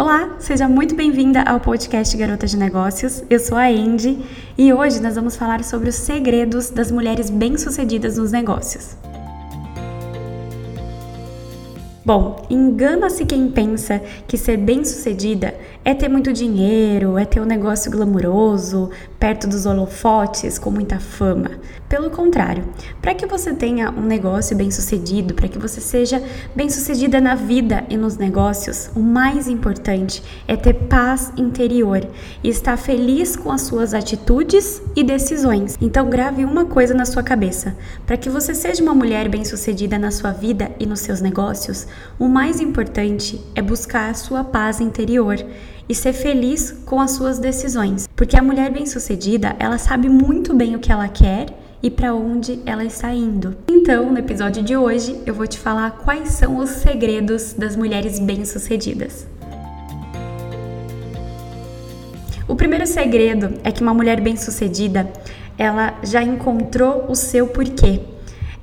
Olá, seja muito bem-vinda ao podcast Garota de Negócios. Eu sou a Andy e hoje nós vamos falar sobre os segredos das mulheres bem-sucedidas nos negócios. Bom, engana-se quem pensa que ser bem-sucedida é ter muito dinheiro, é ter um negócio glamuroso, perto dos holofotes, com muita fama. Pelo contrário, para que você tenha um negócio bem-sucedido, para que você seja bem-sucedida na vida e nos negócios, o mais importante é ter paz interior e estar feliz com as suas atitudes e decisões. Então, grave uma coisa na sua cabeça: para que você seja uma mulher bem-sucedida na sua vida e nos seus negócios, o mais importante é buscar a sua paz interior e ser feliz com as suas decisões, porque a mulher bem-sucedida, ela sabe muito bem o que ela quer e para onde ela está indo. Então, no episódio de hoje, eu vou te falar quais são os segredos das mulheres bem-sucedidas. O primeiro segredo é que uma mulher bem-sucedida, ela já encontrou o seu porquê.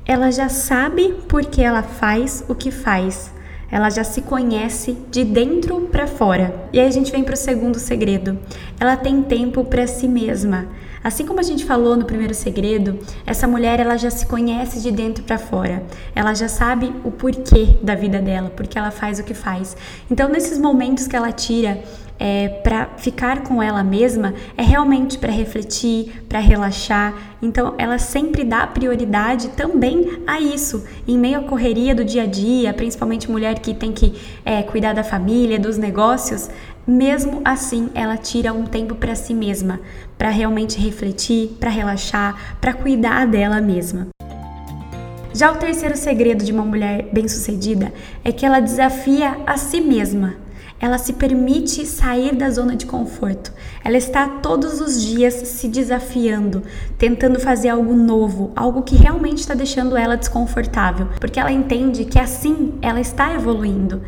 Ela já sabe por que ela faz o que faz. Ela já se conhece de dentro para fora. E aí a gente vem para o segundo segredo. Ela tem tempo para si mesma. Assim como a gente falou no primeiro segredo, essa mulher ela já se conhece de dentro para fora. Ela já sabe o porquê da vida dela, porque ela faz o que faz. Então, nesses momentos que ela tira é, para ficar com ela mesma é realmente para refletir, para relaxar. Então, ela sempre dá prioridade também a isso, em meio à correria do dia a dia, principalmente mulher que tem que é, cuidar da família, dos negócios. Mesmo assim, ela tira um tempo para si mesma, para realmente refletir, para relaxar, para cuidar dela mesma. Já o terceiro segredo de uma mulher bem-sucedida é que ela desafia a si mesma ela se permite sair da zona de conforto. Ela está todos os dias se desafiando, tentando fazer algo novo, algo que realmente está deixando ela desconfortável, porque ela entende que assim ela está evoluindo.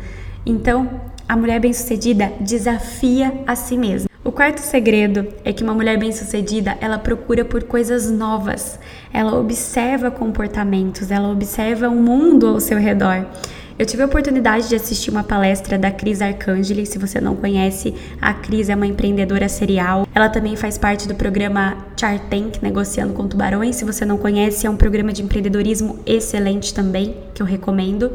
Então, a mulher bem-sucedida desafia a si mesma. O quarto segredo é que uma mulher bem-sucedida, ela procura por coisas novas. Ela observa comportamentos, ela observa o mundo ao seu redor. Eu tive a oportunidade de assistir uma palestra da Cris Arcangeli. Se você não conhece, a Cris é uma empreendedora serial. Ela também faz parte do programa Shark Tank, Negociando com Tubarões. Se você não conhece, é um programa de empreendedorismo excelente também, que eu recomendo.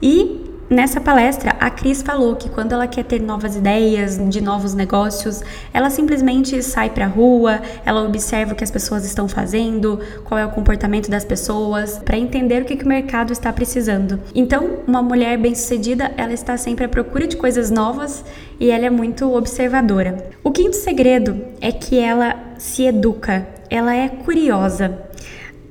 E Nessa palestra, a Cris falou que quando ela quer ter novas ideias de novos negócios, ela simplesmente sai para a rua, ela observa o que as pessoas estão fazendo, qual é o comportamento das pessoas, para entender o que, que o mercado está precisando. Então, uma mulher bem-sucedida, ela está sempre à procura de coisas novas e ela é muito observadora. O quinto segredo é que ela se educa, ela é curiosa.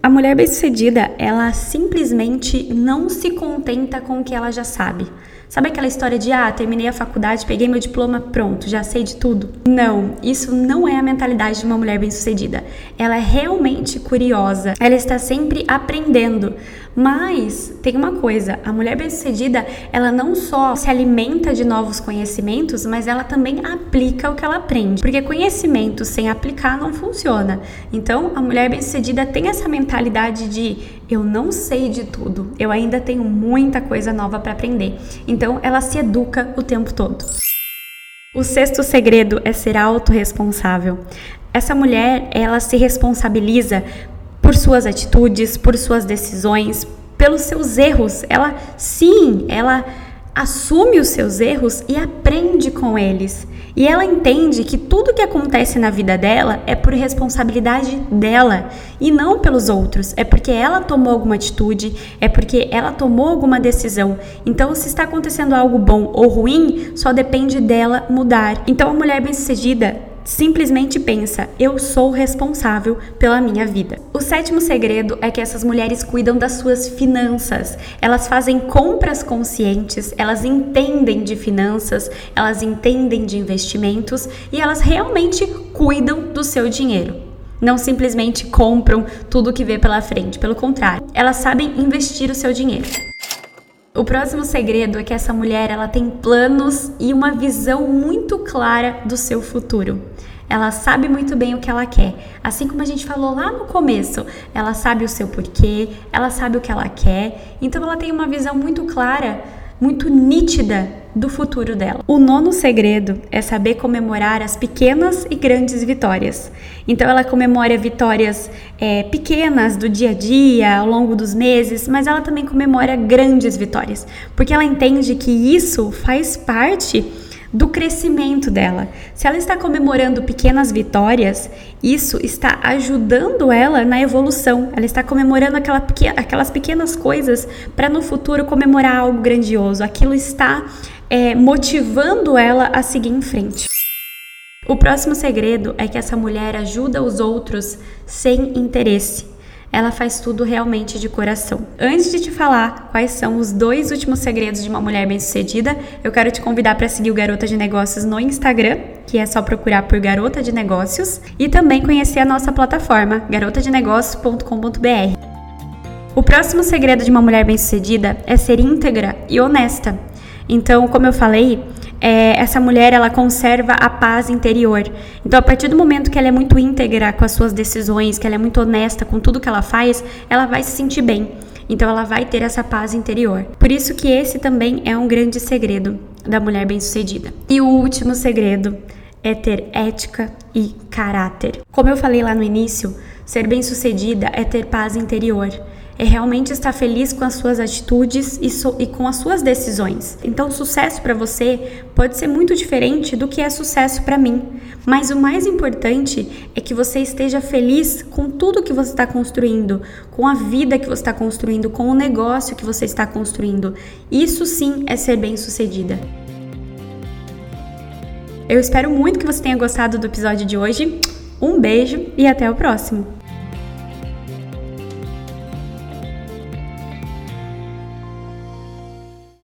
A mulher bem-sucedida, ela simplesmente não se contenta com o que ela já sabe. Sabe aquela história de ah, terminei a faculdade, peguei meu diploma, pronto, já sei de tudo? Não, isso não é a mentalidade de uma mulher bem-sucedida. Ela é realmente curiosa, ela está sempre aprendendo. Mas tem uma coisa, a mulher bem-sucedida, ela não só se alimenta de novos conhecimentos, mas ela também aplica o que ela aprende. Porque conhecimento sem aplicar não funciona. Então, a mulher bem-sucedida tem essa mentalidade de eu não sei de tudo, eu ainda tenho muita coisa nova para aprender. Então, ela se educa o tempo todo. O sexto segredo é ser autorresponsável. Essa mulher, ela se responsabiliza por suas atitudes, por suas decisões, pelos seus erros. Ela, sim, ela assume os seus erros e aprende com eles. E ela entende que tudo que acontece na vida dela é por responsabilidade dela e não pelos outros. É porque ela tomou alguma atitude, é porque ela tomou alguma decisão. Então, se está acontecendo algo bom ou ruim, só depende dela mudar. Então, a mulher bem-sucedida simplesmente pensa: eu sou responsável pela minha vida. O sétimo segredo é que essas mulheres cuidam das suas finanças. Elas fazem compras conscientes, elas entendem de finanças, elas entendem de investimentos e elas realmente cuidam do seu dinheiro. Não simplesmente compram tudo que vê pela frente, pelo contrário, elas sabem investir o seu dinheiro. O próximo segredo é que essa mulher ela tem planos e uma visão muito clara do seu futuro. Ela sabe muito bem o que ela quer. Assim como a gente falou lá no começo, ela sabe o seu porquê, ela sabe o que ela quer. Então ela tem uma visão muito clara muito nítida do futuro dela. O nono segredo é saber comemorar as pequenas e grandes vitórias. Então ela comemora vitórias é, pequenas do dia a dia, ao longo dos meses, mas ela também comemora grandes vitórias, porque ela entende que isso faz parte do crescimento dela. Se ela está comemorando pequenas vitórias, isso está ajudando ela na evolução. Ela está comemorando aquela, aquelas pequenas coisas para no futuro comemorar algo grandioso. Aquilo está é, motivando ela a seguir em frente. O próximo segredo é que essa mulher ajuda os outros sem interesse ela faz tudo realmente de coração. Antes de te falar quais são os dois últimos segredos de uma mulher bem-sucedida, eu quero te convidar para seguir o Garota de Negócios no Instagram, que é só procurar por Garota de Negócios, e também conhecer a nossa plataforma, garotadenegócios.com.br. O próximo segredo de uma mulher bem-sucedida é ser íntegra e honesta. Então, como eu falei, é, essa mulher ela conserva a paz interior. Então, a partir do momento que ela é muito íntegra com as suas decisões, que ela é muito honesta com tudo que ela faz, ela vai se sentir bem. Então, ela vai ter essa paz interior. Por isso que esse também é um grande segredo da mulher bem-sucedida. E o último segredo é ter ética e caráter. Como eu falei lá no início, ser bem-sucedida é ter paz interior é realmente estar feliz com as suas atitudes e, so, e com as suas decisões. Então, sucesso para você pode ser muito diferente do que é sucesso para mim, mas o mais importante é que você esteja feliz com tudo que você está construindo, com a vida que você está construindo, com o negócio que você está construindo. Isso sim é ser bem-sucedida. Eu espero muito que você tenha gostado do episódio de hoje. Um beijo e até o próximo!